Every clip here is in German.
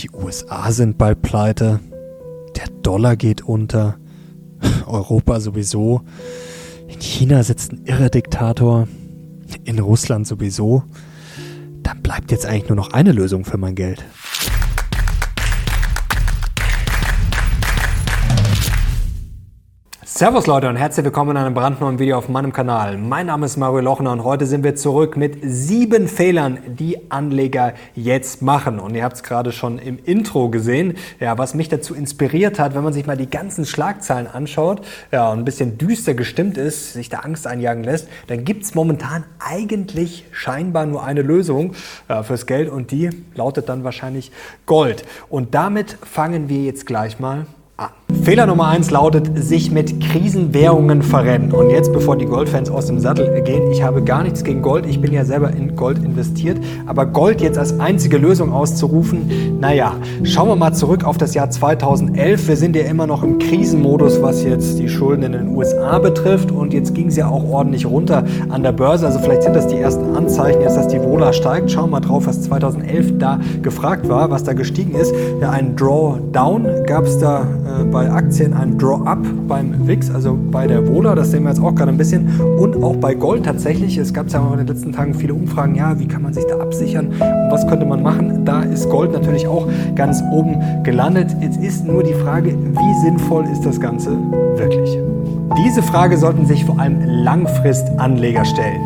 Die USA sind bald pleite. Der Dollar geht unter. Europa sowieso. In China sitzt ein irre Diktator. In Russland sowieso. Dann bleibt jetzt eigentlich nur noch eine Lösung für mein Geld. Servus Leute und herzlich willkommen in einem brandneuen Video auf meinem Kanal. Mein Name ist Mario Lochner und heute sind wir zurück mit sieben Fehlern, die Anleger jetzt machen. Und ihr habt es gerade schon im Intro gesehen, ja, was mich dazu inspiriert hat, wenn man sich mal die ganzen Schlagzeilen anschaut ja, und ein bisschen düster gestimmt ist, sich da Angst einjagen lässt, dann gibt es momentan eigentlich scheinbar nur eine Lösung ja, fürs Geld und die lautet dann wahrscheinlich Gold. Und damit fangen wir jetzt gleich mal. Fehler Nummer eins lautet, sich mit Krisenwährungen verrennen. Und jetzt, bevor die Goldfans aus dem Sattel gehen, ich habe gar nichts gegen Gold. Ich bin ja selber in Gold investiert. Aber Gold jetzt als einzige Lösung auszurufen, naja, schauen wir mal zurück auf das Jahr 2011. Wir sind ja immer noch im Krisenmodus, was jetzt die Schulden in den USA betrifft. Und jetzt ging es ja auch ordentlich runter an der Börse. Also vielleicht sind das die ersten Anzeichen, jetzt, dass die Vola steigt. Schauen wir mal drauf, was 2011 da gefragt war, was da gestiegen ist. Ja, ein Drawdown gab es da bei Aktien ein Draw-Up beim WIX, also bei der Vola, das sehen wir jetzt auch gerade ein bisschen, und auch bei Gold tatsächlich. Es gab ja in den letzten Tagen viele Umfragen, ja, wie kann man sich da absichern und was könnte man machen? Da ist Gold natürlich auch ganz oben gelandet. Jetzt ist nur die Frage, wie sinnvoll ist das Ganze wirklich? Diese Frage sollten sich vor allem Langfristanleger stellen.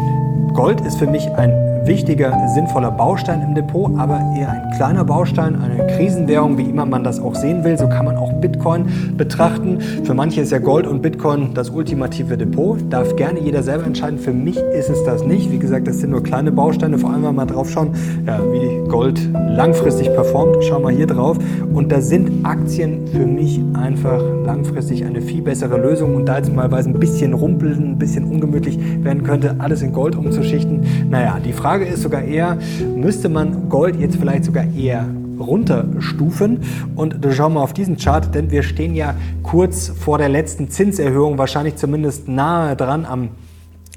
Gold ist für mich ein wichtiger, sinnvoller Baustein im Depot, aber eher ein kleiner Baustein, eine Krisenwährung, wie immer man das auch sehen will. So kann man auch Bitcoin betrachten. Für manche ist ja Gold und Bitcoin das ultimative Depot. Darf gerne jeder selber entscheiden. Für mich ist es das nicht. Wie gesagt, das sind nur kleine Bausteine. Vor allem, wenn wir mal drauf schauen, ja, wie Gold langfristig performt. Schauen wir hier drauf. Und da sind Aktien für mich einfach langfristig eine viel bessere Lösung. Und da jetzt mal ein bisschen rumpeln, ein bisschen ungemütlich werden könnte, alles in Gold umzuschichten. Naja, die Frage Frage ist sogar eher, müsste man Gold jetzt vielleicht sogar eher runterstufen. Und da schauen wir auf diesen Chart, denn wir stehen ja kurz vor der letzten Zinserhöhung, wahrscheinlich zumindest nahe dran am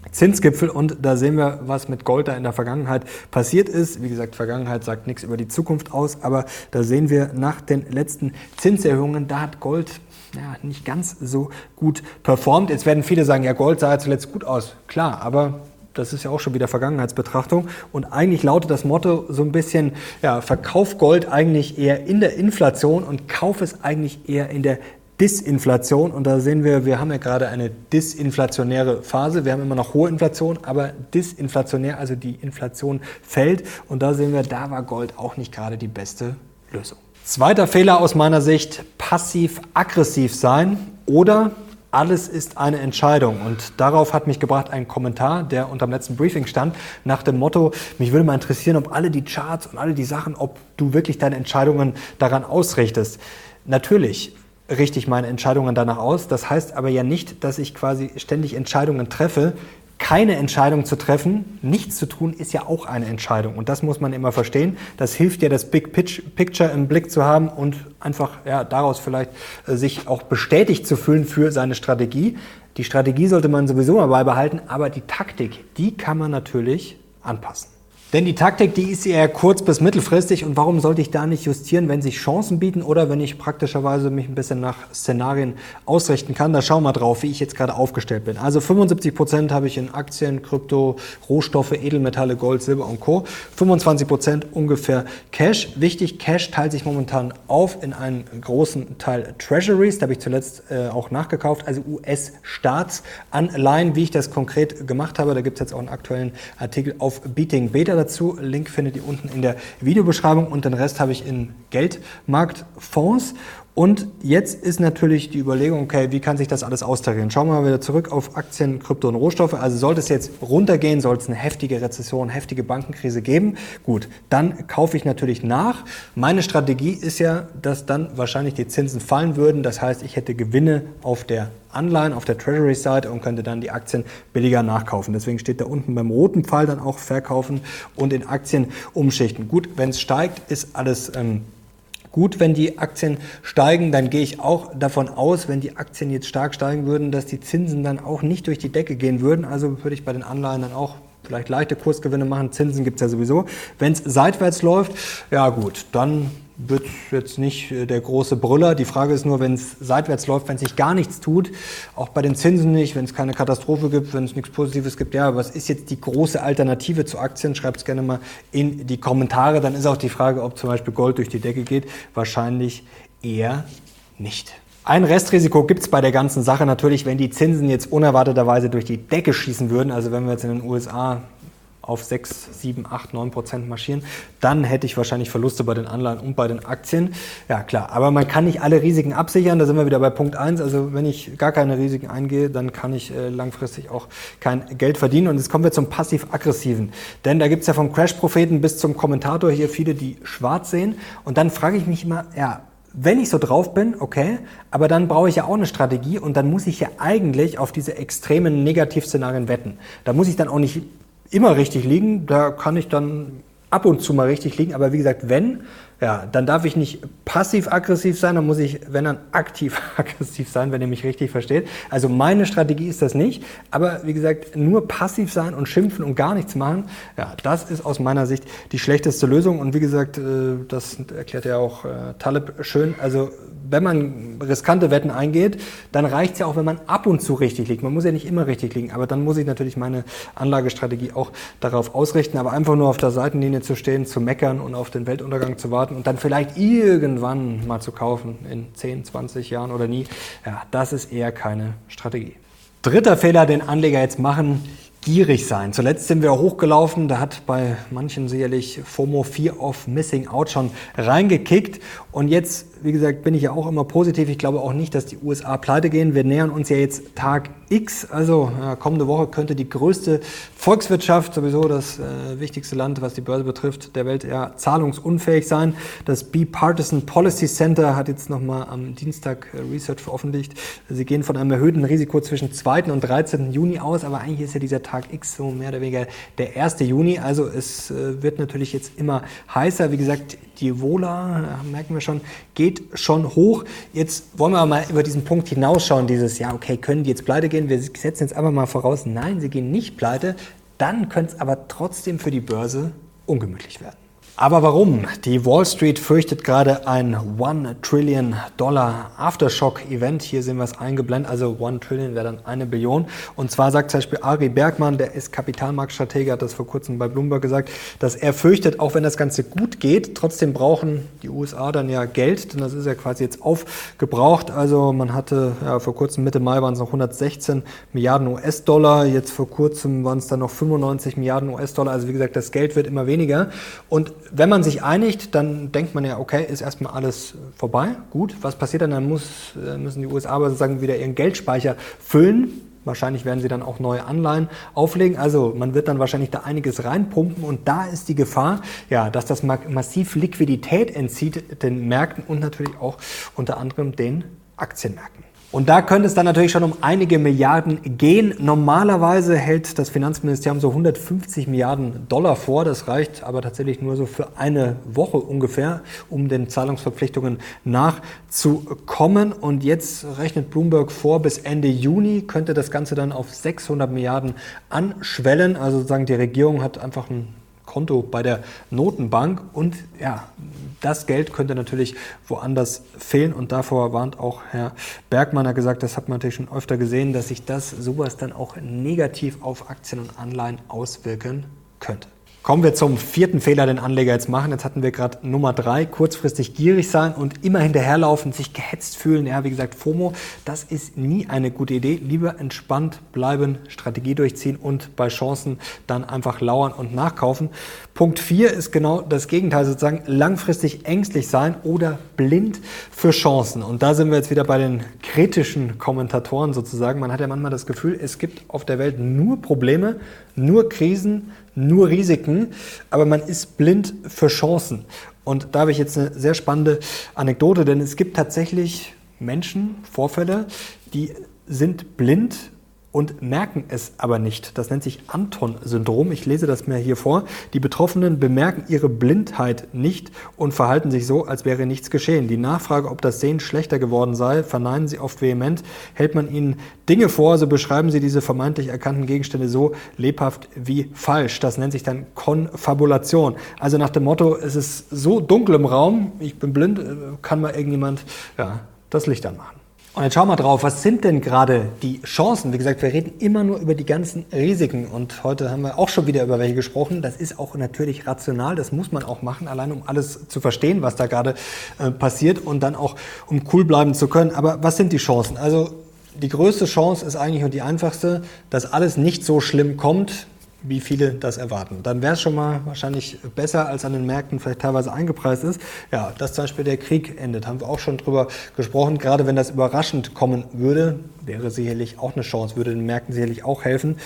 Zinsgipfel und da sehen wir, was mit Gold da in der Vergangenheit passiert ist. Wie gesagt, Vergangenheit sagt nichts über die Zukunft aus, aber da sehen wir nach den letzten Zinserhöhungen, da hat Gold ja, nicht ganz so gut performt. Jetzt werden viele sagen, ja, Gold sah ja zuletzt gut aus. Klar, aber das ist ja auch schon wieder Vergangenheitsbetrachtung. Und eigentlich lautet das Motto so ein bisschen, ja, verkauf Gold eigentlich eher in der Inflation und kauf es eigentlich eher in der Disinflation. Und da sehen wir, wir haben ja gerade eine disinflationäre Phase. Wir haben immer noch hohe Inflation, aber disinflationär, also die Inflation fällt. Und da sehen wir, da war Gold auch nicht gerade die beste Lösung. Zweiter Fehler aus meiner Sicht, passiv-aggressiv sein oder alles ist eine Entscheidung. Und darauf hat mich gebracht ein Kommentar, der unter dem letzten Briefing stand, nach dem Motto, mich würde mal interessieren, ob alle die Charts und alle die Sachen, ob du wirklich deine Entscheidungen daran ausrichtest. Natürlich richte ich meine Entscheidungen danach aus. Das heißt aber ja nicht, dass ich quasi ständig Entscheidungen treffe, keine Entscheidung zu treffen, nichts zu tun, ist ja auch eine Entscheidung. Und das muss man immer verstehen. Das hilft ja, das Big Picture im Blick zu haben und einfach ja, daraus vielleicht äh, sich auch bestätigt zu fühlen für seine Strategie. Die Strategie sollte man sowieso mal beibehalten, aber die Taktik, die kann man natürlich anpassen. Denn die Taktik, die ist eher kurz- bis mittelfristig und warum sollte ich da nicht justieren, wenn sich Chancen bieten oder wenn ich praktischerweise mich ein bisschen nach Szenarien ausrichten kann? Da schauen wir drauf, wie ich jetzt gerade aufgestellt bin. Also 75 Prozent habe ich in Aktien, Krypto, Rohstoffe, Edelmetalle, Gold, Silber und Co. 25 Prozent ungefähr Cash. Wichtig, Cash teilt sich momentan auf in einen großen Teil Treasuries. Da habe ich zuletzt äh, auch nachgekauft, also US-Staatsanleihen, wie ich das konkret gemacht habe. Da gibt es jetzt auch einen aktuellen Artikel auf Beating Beta dazu. Link findet ihr unten in der Videobeschreibung und den Rest habe ich in Geldmarktfonds. Und jetzt ist natürlich die Überlegung, okay, wie kann sich das alles austarieren? Schauen wir mal wieder zurück auf Aktien, Krypto und Rohstoffe. Also sollte es jetzt runtergehen, sollte es eine heftige Rezession, heftige Bankenkrise geben, gut, dann kaufe ich natürlich nach. Meine Strategie ist ja, dass dann wahrscheinlich die Zinsen fallen würden. Das heißt, ich hätte Gewinne auf der Anleihen auf der Treasury-Seite und könnte dann die Aktien billiger nachkaufen. Deswegen steht da unten beim roten Pfeil dann auch verkaufen und in Aktien umschichten. Gut, wenn es steigt, ist alles ähm, gut, wenn die Aktien steigen. Dann gehe ich auch davon aus, wenn die Aktien jetzt stark steigen würden, dass die Zinsen dann auch nicht durch die Decke gehen würden. Also würde ich bei den Anleihen dann auch vielleicht leichte Kursgewinne machen. Zinsen gibt es ja sowieso. Wenn es seitwärts läuft, ja gut, dann wird jetzt nicht äh, der große Brüller. Die Frage ist nur, wenn es seitwärts läuft, wenn sich gar nichts tut, auch bei den Zinsen nicht, wenn es keine Katastrophe gibt, wenn es nichts Positives gibt, ja, was ist jetzt die große Alternative zu Aktien? Schreibt es gerne mal in die Kommentare. Dann ist auch die Frage, ob zum Beispiel Gold durch die Decke geht. Wahrscheinlich eher nicht. Ein Restrisiko gibt es bei der ganzen Sache natürlich, wenn die Zinsen jetzt unerwarteterweise durch die Decke schießen würden. Also wenn wir jetzt in den USA auf 6, 7, 8, 9 Prozent marschieren, dann hätte ich wahrscheinlich Verluste bei den Anleihen und bei den Aktien. Ja, klar. Aber man kann nicht alle Risiken absichern. Da sind wir wieder bei Punkt 1. Also wenn ich gar keine Risiken eingehe, dann kann ich äh, langfristig auch kein Geld verdienen. Und jetzt kommen wir zum passiv-aggressiven. Denn da gibt es ja vom Crash-Propheten bis zum Kommentator hier viele, die schwarz sehen. Und dann frage ich mich immer, ja, wenn ich so drauf bin, okay, aber dann brauche ich ja auch eine Strategie und dann muss ich ja eigentlich auf diese extremen Negativszenarien wetten. Da muss ich dann auch nicht immer richtig liegen. Da kann ich dann ab und zu mal richtig liegen. Aber wie gesagt, wenn, ja, dann darf ich nicht passiv-aggressiv sein, dann muss ich, wenn dann aktiv-aggressiv sein, wenn ihr mich richtig versteht. Also meine Strategie ist das nicht. Aber wie gesagt, nur passiv sein und schimpfen und gar nichts machen, ja, das ist aus meiner Sicht die schlechteste Lösung. Und wie gesagt, äh, das erklärt ja auch äh, Taleb schön. Also wenn man riskante Wetten eingeht, dann reicht es ja auch, wenn man ab und zu richtig liegt. Man muss ja nicht immer richtig liegen, aber dann muss ich natürlich meine Anlagestrategie auch darauf ausrichten. Aber einfach nur auf der Seitenlinie zu stehen, zu meckern und auf den Weltuntergang zu warten und dann vielleicht irgendwann mal zu kaufen in 10, 20 Jahren oder nie, ja, das ist eher keine Strategie. Dritter Fehler, den Anleger jetzt machen, gierig sein. Zuletzt sind wir hochgelaufen, da hat bei manchen sicherlich FOMO Fear of Missing Out schon reingekickt und jetzt wie gesagt, bin ich ja auch immer positiv. Ich glaube auch nicht, dass die USA pleite gehen. Wir nähern uns ja jetzt Tag X, also ja, kommende Woche könnte die größte Volkswirtschaft, sowieso das äh, wichtigste Land, was die Börse betrifft, der Welt ja zahlungsunfähig sein. Das Bipartisan Policy Center hat jetzt nochmal am Dienstag äh, Research veröffentlicht. Sie gehen von einem erhöhten Risiko zwischen 2. und 13. Juni aus, aber eigentlich ist ja dieser Tag X so mehr oder weniger der 1. Juni. Also es äh, wird natürlich jetzt immer heißer. Wie gesagt, die Vola, merken wir schon, geht schon hoch. Jetzt wollen wir mal über diesen Punkt hinausschauen, dieses, ja, okay, können die jetzt pleite gehen? Wir setzen jetzt einfach mal voraus, nein, sie gehen nicht pleite. Dann könnte es aber trotzdem für die Börse ungemütlich werden. Aber warum? Die Wall Street fürchtet gerade ein One Trillion Dollar Aftershock Event. Hier sehen wir es eingeblendet. Also One Trillion wäre dann eine Billion. Und zwar sagt zum Beispiel Ari Bergmann, der ist Kapitalmarktstratege, hat das vor kurzem bei Bloomberg gesagt, dass er fürchtet, auch wenn das Ganze gut geht, trotzdem brauchen die USA dann ja Geld, denn das ist ja quasi jetzt aufgebraucht. Also man hatte ja, vor kurzem Mitte Mai waren es noch 116 Milliarden US-Dollar. Jetzt vor kurzem waren es dann noch 95 Milliarden US-Dollar. Also wie gesagt, das Geld wird immer weniger. Und wenn man sich einigt, dann denkt man ja, okay, ist erstmal alles vorbei. Gut, was passiert dann? Dann muss, äh, müssen die USA aber sozusagen wieder ihren Geldspeicher füllen. Wahrscheinlich werden sie dann auch neue Anleihen auflegen. Also man wird dann wahrscheinlich da einiges reinpumpen und da ist die Gefahr, ja, dass das massiv Liquidität entzieht den Märkten und natürlich auch unter anderem den Aktienmärkten. Und da könnte es dann natürlich schon um einige Milliarden gehen. Normalerweise hält das Finanzministerium so 150 Milliarden Dollar vor. Das reicht aber tatsächlich nur so für eine Woche ungefähr, um den Zahlungsverpflichtungen nachzukommen. Und jetzt rechnet Bloomberg vor, bis Ende Juni könnte das Ganze dann auf 600 Milliarden anschwellen. Also sozusagen die Regierung hat einfach ein Konto bei der Notenbank und ja, das Geld könnte natürlich woanders fehlen und davor warnt auch Herr Bergmann, hat gesagt, das hat man natürlich schon öfter gesehen, dass sich das sowas dann auch negativ auf Aktien und Anleihen auswirken könnte. Kommen wir zum vierten Fehler, den Anleger jetzt machen. Jetzt hatten wir gerade Nummer drei, kurzfristig gierig sein und immer hinterherlaufen, sich gehetzt fühlen. Ja, wie gesagt, FOMO, das ist nie eine gute Idee. Lieber entspannt bleiben, Strategie durchziehen und bei Chancen dann einfach lauern und nachkaufen. Punkt vier ist genau das Gegenteil, sozusagen langfristig ängstlich sein oder blind für Chancen. Und da sind wir jetzt wieder bei den kritischen Kommentatoren sozusagen. Man hat ja manchmal das Gefühl, es gibt auf der Welt nur Probleme, nur Krisen, nur Risiken, aber man ist blind für Chancen. Und da habe ich jetzt eine sehr spannende Anekdote, denn es gibt tatsächlich Menschen, Vorfälle, die sind blind und merken es aber nicht. Das nennt sich Anton-Syndrom. Ich lese das mir hier vor. Die Betroffenen bemerken ihre Blindheit nicht und verhalten sich so, als wäre nichts geschehen. Die Nachfrage, ob das Sehen schlechter geworden sei, verneinen sie oft vehement. Hält man ihnen Dinge vor, so beschreiben sie diese vermeintlich erkannten Gegenstände so lebhaft wie falsch. Das nennt sich dann Konfabulation. Also nach dem Motto, es ist so dunkel im Raum, ich bin blind, äh, kann mal irgendjemand ja, das Licht anmachen. Und jetzt schauen wir drauf, was sind denn gerade die Chancen? Wie gesagt, wir reden immer nur über die ganzen Risiken und heute haben wir auch schon wieder über welche gesprochen. Das ist auch natürlich rational, das muss man auch machen, allein um alles zu verstehen, was da gerade äh, passiert und dann auch um cool bleiben zu können. Aber was sind die Chancen? Also die größte Chance ist eigentlich und die einfachste, dass alles nicht so schlimm kommt, wie viele das erwarten. Dann wäre es schon mal wahrscheinlich besser, als an den Märkten vielleicht teilweise eingepreist ist. Ja, dass zum Beispiel der Krieg endet, haben wir auch schon drüber gesprochen. Gerade wenn das überraschend kommen würde, wäre sicherlich auch eine Chance, würde den Märkten sicherlich auch helfen.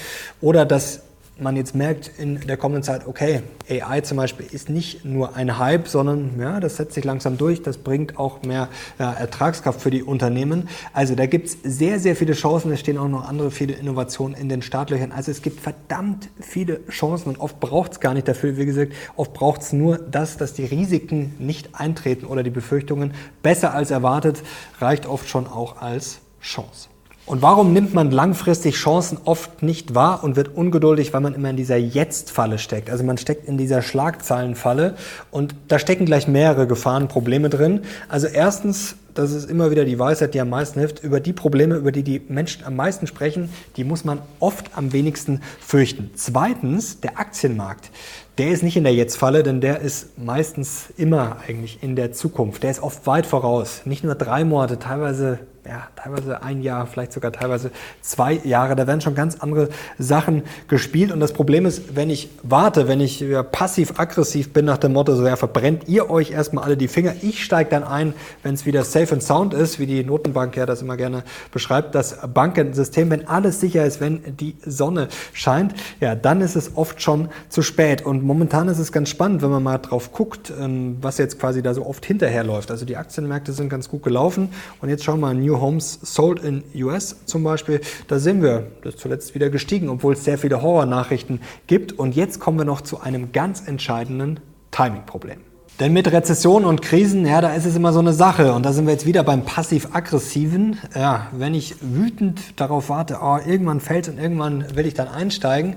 Oder dass man jetzt merkt in der kommenden Zeit, okay, AI zum Beispiel ist nicht nur ein Hype, sondern ja, das setzt sich langsam durch, das bringt auch mehr ja, Ertragskraft für die Unternehmen. Also da gibt es sehr, sehr viele Chancen, es stehen auch noch andere viele Innovationen in den Startlöchern. Also es gibt verdammt viele Chancen und oft braucht es gar nicht dafür, wie gesagt, oft braucht es nur das, dass die Risiken nicht eintreten oder die Befürchtungen besser als erwartet, reicht oft schon auch als Chance. Und warum nimmt man langfristig Chancen oft nicht wahr und wird ungeduldig, weil man immer in dieser Jetzt-Falle steckt? Also man steckt in dieser Schlagzeilenfalle und da stecken gleich mehrere Gefahren, Probleme drin. Also erstens, das ist immer wieder die Weisheit, die am meisten hilft, über die Probleme, über die die Menschen am meisten sprechen, die muss man oft am wenigsten fürchten. Zweitens, der Aktienmarkt. Der ist nicht in der Jetzt-Falle, denn der ist meistens immer eigentlich in der Zukunft. Der ist oft weit voraus. Nicht nur drei Monate, teilweise ja, teilweise ein Jahr, vielleicht sogar teilweise zwei Jahre. Da werden schon ganz andere Sachen gespielt. Und das Problem ist, wenn ich warte, wenn ich ja, passiv-aggressiv bin nach dem Motto, so ja, verbrennt ihr euch erstmal alle die Finger. Ich steige dann ein, wenn es wieder safe and sound ist, wie die Notenbank ja das immer gerne beschreibt, das Bankensystem, wenn alles sicher ist, wenn die Sonne scheint, ja, dann ist es oft schon zu spät. Und momentan ist es ganz spannend, wenn man mal drauf guckt, ähm, was jetzt quasi da so oft hinterherläuft. Also die Aktienmärkte sind ganz gut gelaufen. Und jetzt schauen wir mal, New Homes Sold in US zum Beispiel, da sind wir das zuletzt wieder gestiegen, obwohl es sehr viele Horror-Nachrichten gibt. Und jetzt kommen wir noch zu einem ganz entscheidenden Timing-Problem. Denn mit Rezessionen und Krisen, ja, da ist es immer so eine Sache. Und da sind wir jetzt wieder beim passiv-aggressiven. Ja, wenn ich wütend darauf warte, oh, irgendwann fällt und irgendwann will ich dann einsteigen,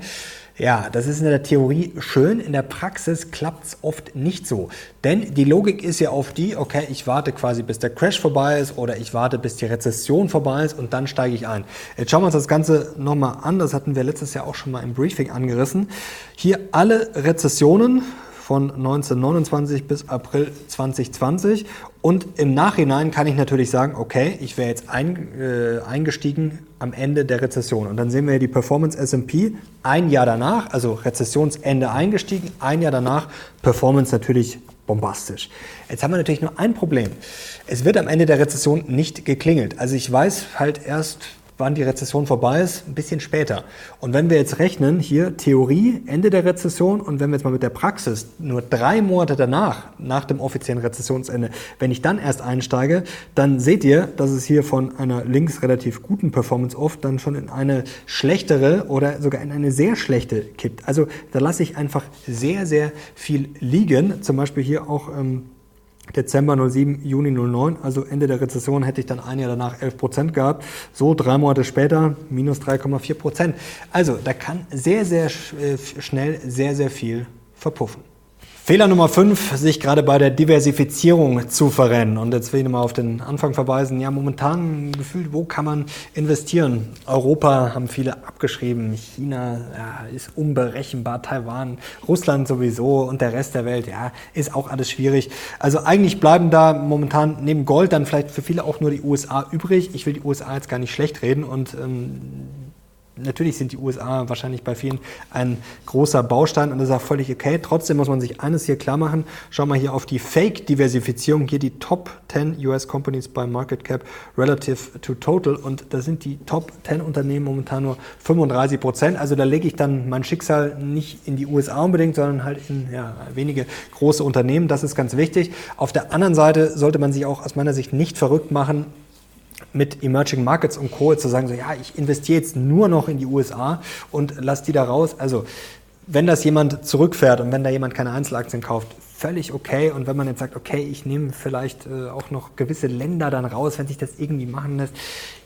ja, das ist in der Theorie schön, in der Praxis klappt es oft nicht so. Denn die Logik ist ja auf die, okay, ich warte quasi bis der Crash vorbei ist oder ich warte bis die Rezession vorbei ist und dann steige ich ein. Jetzt schauen wir uns das Ganze nochmal an, das hatten wir letztes Jahr auch schon mal im Briefing angerissen. Hier alle Rezessionen von 1929 bis April 2020. Und im Nachhinein kann ich natürlich sagen, okay, ich wäre jetzt ein, äh, eingestiegen am Ende der Rezession. Und dann sehen wir hier die Performance S&P ein Jahr danach, also Rezessionsende eingestiegen, ein Jahr danach Performance natürlich bombastisch. Jetzt haben wir natürlich nur ein Problem. Es wird am Ende der Rezession nicht geklingelt. Also ich weiß halt erst wann die Rezession vorbei ist, ein bisschen später. Und wenn wir jetzt rechnen, hier Theorie, Ende der Rezession und wenn wir jetzt mal mit der Praxis nur drei Monate danach, nach dem offiziellen Rezessionsende, wenn ich dann erst einsteige, dann seht ihr, dass es hier von einer links relativ guten Performance oft dann schon in eine schlechtere oder sogar in eine sehr schlechte kippt. Also da lasse ich einfach sehr, sehr viel liegen. Zum Beispiel hier auch ähm, Dezember 07, Juni 09, also Ende der Rezession hätte ich dann ein Jahr danach 11 Prozent gehabt. So drei Monate später minus 3,4 Prozent. Also da kann sehr, sehr äh, schnell sehr, sehr viel verpuffen. Fehler Nummer 5, sich gerade bei der Diversifizierung zu verrennen. Und jetzt will ich nochmal auf den Anfang verweisen. Ja, momentan gefühlt, wo kann man investieren? Europa haben viele abgeschrieben. China ja, ist unberechenbar. Taiwan, Russland sowieso und der Rest der Welt, ja, ist auch alles schwierig. Also eigentlich bleiben da momentan neben Gold dann vielleicht für viele auch nur die USA übrig. Ich will die USA jetzt gar nicht schlecht reden und ähm, Natürlich sind die USA wahrscheinlich bei vielen ein großer Baustein und das ist auch völlig okay. Trotzdem muss man sich eines hier klar machen. Schau mal hier auf die Fake-Diversifizierung. Hier die Top 10 US Companies by Market Cap relative to total. Und da sind die Top 10 Unternehmen momentan nur 35 Prozent. Also da lege ich dann mein Schicksal nicht in die USA unbedingt, sondern halt in ja, wenige große Unternehmen. Das ist ganz wichtig. Auf der anderen Seite sollte man sich auch aus meiner Sicht nicht verrückt machen, mit Emerging Markets und Co. zu sagen, so ja, ich investiere jetzt nur noch in die USA und lass die da raus. Also wenn das jemand zurückfährt und wenn da jemand keine Einzelaktien kauft, völlig okay. Und wenn man jetzt sagt, okay, ich nehme vielleicht äh, auch noch gewisse Länder dann raus, wenn sich das irgendwie machen lässt,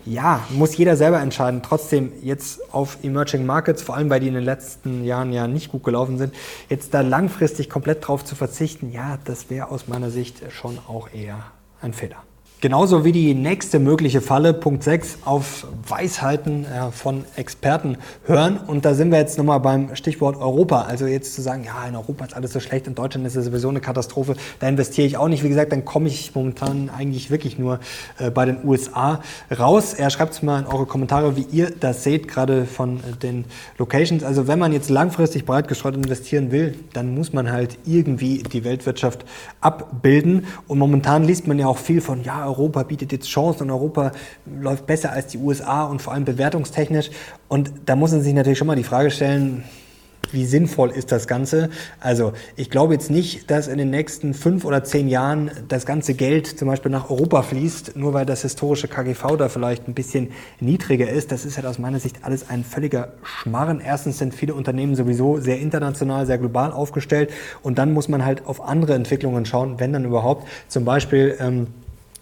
ja, muss jeder selber entscheiden. Trotzdem jetzt auf Emerging Markets, vor allem weil die in den letzten Jahren ja nicht gut gelaufen sind, jetzt da langfristig komplett drauf zu verzichten, ja, das wäre aus meiner Sicht schon auch eher ein Fehler. Genauso wie die nächste mögliche Falle, Punkt 6, auf Weisheiten äh, von Experten hören. Und da sind wir jetzt nochmal beim Stichwort Europa. Also jetzt zu sagen, ja, in Europa ist alles so schlecht, in Deutschland ist es sowieso eine Katastrophe, da investiere ich auch nicht. Wie gesagt, dann komme ich momentan eigentlich wirklich nur äh, bei den USA raus. Er schreibt es mal in eure Kommentare, wie ihr das seht, gerade von äh, den Locations. Also wenn man jetzt langfristig breit gestreut investieren will, dann muss man halt irgendwie die Weltwirtschaft abbilden. Und momentan liest man ja auch viel von, ja, Europa bietet jetzt Chancen und Europa läuft besser als die USA und vor allem bewertungstechnisch. Und da muss man sich natürlich schon mal die Frage stellen, wie sinnvoll ist das Ganze? Also ich glaube jetzt nicht, dass in den nächsten fünf oder zehn Jahren das ganze Geld zum Beispiel nach Europa fließt, nur weil das historische KGV da vielleicht ein bisschen niedriger ist. Das ist halt aus meiner Sicht alles ein völliger Schmarren. Erstens sind viele Unternehmen sowieso sehr international, sehr global aufgestellt und dann muss man halt auf andere Entwicklungen schauen, wenn dann überhaupt. Zum Beispiel ähm,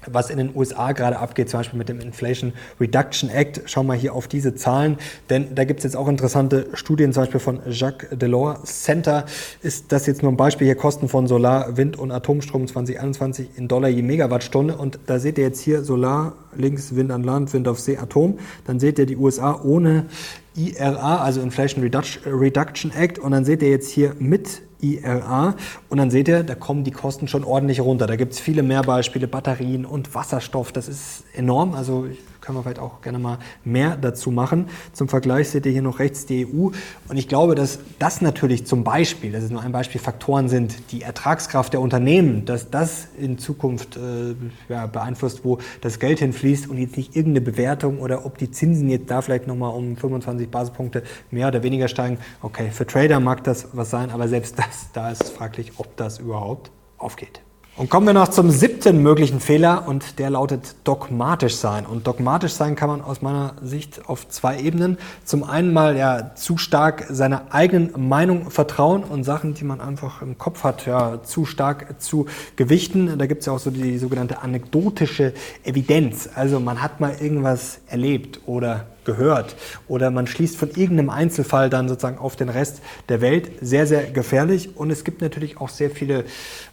was in den USA gerade abgeht, zum Beispiel mit dem Inflation Reduction Act. Schauen wir hier auf diese Zahlen, denn da gibt es jetzt auch interessante Studien, zum Beispiel von Jacques Delors Center. Ist das jetzt nur ein Beispiel hier Kosten von Solar, Wind und Atomstrom 2021 in Dollar je Megawattstunde und da seht ihr jetzt hier Solar links, Wind an Land, Wind auf See, Atom. Dann seht ihr die USA ohne IRA, also Inflation Reduction Act und dann seht ihr jetzt hier mit IRA. Und dann seht ihr, da kommen die Kosten schon ordentlich runter. Da gibt es viele mehr Beispiele, Batterien und Wasserstoff. Das ist enorm. Also können wir vielleicht auch gerne mal mehr dazu machen. Zum Vergleich seht ihr hier noch rechts die EU. Und ich glaube, dass das natürlich zum Beispiel, das ist nur ein Beispiel, Faktoren sind, die Ertragskraft der Unternehmen, dass das in Zukunft äh, ja, beeinflusst, wo das Geld hinfließt und jetzt nicht irgendeine Bewertung oder ob die Zinsen jetzt da vielleicht nochmal um 25 Basispunkte mehr oder weniger steigen. Okay, für Trader mag das was sein, aber selbst das, da ist es fraglich, ob das überhaupt aufgeht. Und kommen wir noch zum siebten möglichen Fehler und der lautet dogmatisch sein. Und dogmatisch sein kann man aus meiner Sicht auf zwei Ebenen. Zum einen mal ja zu stark seiner eigenen Meinung vertrauen und Sachen, die man einfach im Kopf hat, ja zu stark zu gewichten. Da gibt es ja auch so die sogenannte anekdotische Evidenz. Also man hat mal irgendwas erlebt oder gehört oder man schließt von irgendeinem Einzelfall dann sozusagen auf den Rest der Welt. Sehr, sehr gefährlich und es gibt natürlich auch sehr viele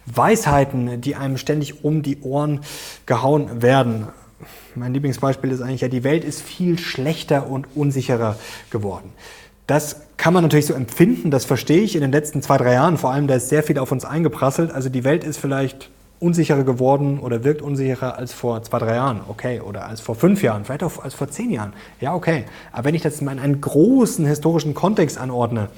Weisheiten, die einem ständig um die Ohren gehauen werden. Mein Lieblingsbeispiel ist eigentlich ja, die Welt ist viel schlechter und unsicherer geworden. Das kann man natürlich so empfinden, das verstehe ich in den letzten zwei, drei Jahren. Vor allem, da ist sehr viel auf uns eingeprasselt. Also die Welt ist vielleicht unsicherer geworden oder wirkt unsicherer als vor zwei, drei Jahren, okay, oder als vor fünf Jahren, vielleicht auch als vor zehn Jahren, ja, okay. Aber wenn ich das in einen großen historischen Kontext anordne,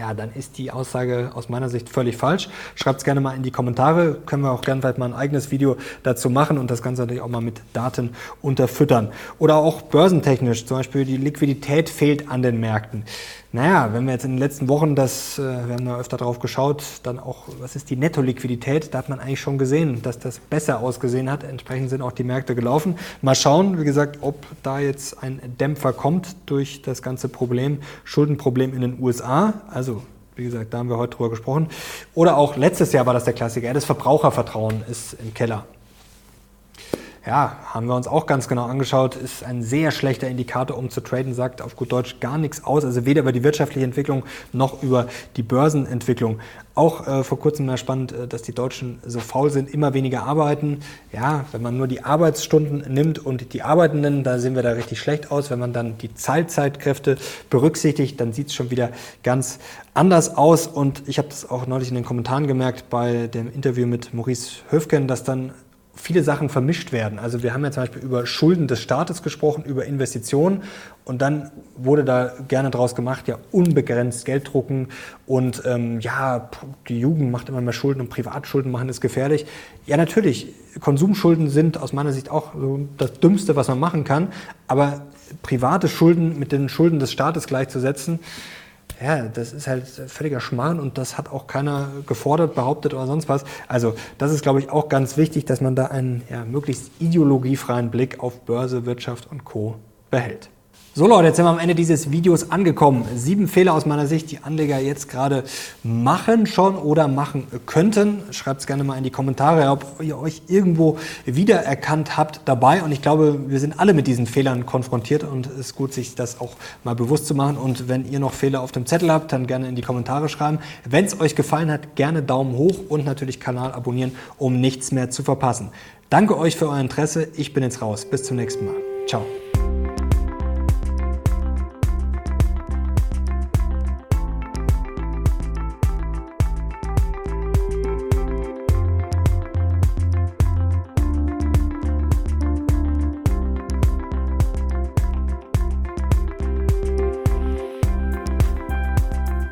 ja, dann ist die Aussage aus meiner Sicht völlig falsch. Schreibt es gerne mal in die Kommentare. Können wir auch gerne vielleicht mal ein eigenes Video dazu machen und das Ganze natürlich auch mal mit Daten unterfüttern. Oder auch börsentechnisch, zum Beispiel die Liquidität fehlt an den Märkten. Naja, wenn wir jetzt in den letzten Wochen das, äh, wir haben da öfter drauf geschaut, dann auch, was ist die Netto-Liquidität? Da hat man eigentlich schon gesehen, dass das besser ausgesehen hat. Entsprechend sind auch die Märkte gelaufen. Mal schauen, wie gesagt, ob da jetzt ein Dämpfer kommt durch das ganze Problem, Schuldenproblem in den USA. Also wie gesagt, da haben wir heute drüber gesprochen. Oder auch letztes Jahr war das der Klassiker. Das Verbrauchervertrauen ist im Keller ja, haben wir uns auch ganz genau angeschaut, ist ein sehr schlechter Indikator, um zu traden, sagt auf gut Deutsch gar nichts aus, also weder über die wirtschaftliche Entwicklung noch über die Börsenentwicklung. Auch äh, vor kurzem mal spannend, äh, dass die Deutschen so faul sind, immer weniger arbeiten. Ja, wenn man nur die Arbeitsstunden nimmt und die Arbeitenden, da sehen wir da richtig schlecht aus. Wenn man dann die Teilzeitkräfte berücksichtigt, dann sieht es schon wieder ganz anders aus. Und ich habe das auch neulich in den Kommentaren gemerkt bei dem Interview mit Maurice Höfgen, dass dann viele Sachen vermischt werden. Also wir haben ja zum Beispiel über Schulden des Staates gesprochen, über Investitionen und dann wurde da gerne draus gemacht, ja unbegrenzt Geld drucken und ähm, ja, die Jugend macht immer mehr Schulden und Privatschulden machen es gefährlich. Ja natürlich, Konsumschulden sind aus meiner Sicht auch so das Dümmste, was man machen kann, aber private Schulden mit den Schulden des Staates gleichzusetzen, ja, das ist halt völliger Schmarrn und das hat auch keiner gefordert, behauptet oder sonst was. Also das ist, glaube ich, auch ganz wichtig, dass man da einen ja, möglichst ideologiefreien Blick auf Börse, Wirtschaft und Co. behält. So Leute, jetzt sind wir am Ende dieses Videos angekommen. Sieben Fehler aus meiner Sicht, die Anleger jetzt gerade machen schon oder machen könnten. Schreibt es gerne mal in die Kommentare, ob ihr euch irgendwo wiedererkannt habt dabei. Und ich glaube, wir sind alle mit diesen Fehlern konfrontiert und es ist gut, sich das auch mal bewusst zu machen. Und wenn ihr noch Fehler auf dem Zettel habt, dann gerne in die Kommentare schreiben. Wenn es euch gefallen hat, gerne Daumen hoch und natürlich Kanal abonnieren, um nichts mehr zu verpassen. Danke euch für euer Interesse. Ich bin jetzt raus. Bis zum nächsten Mal. Ciao.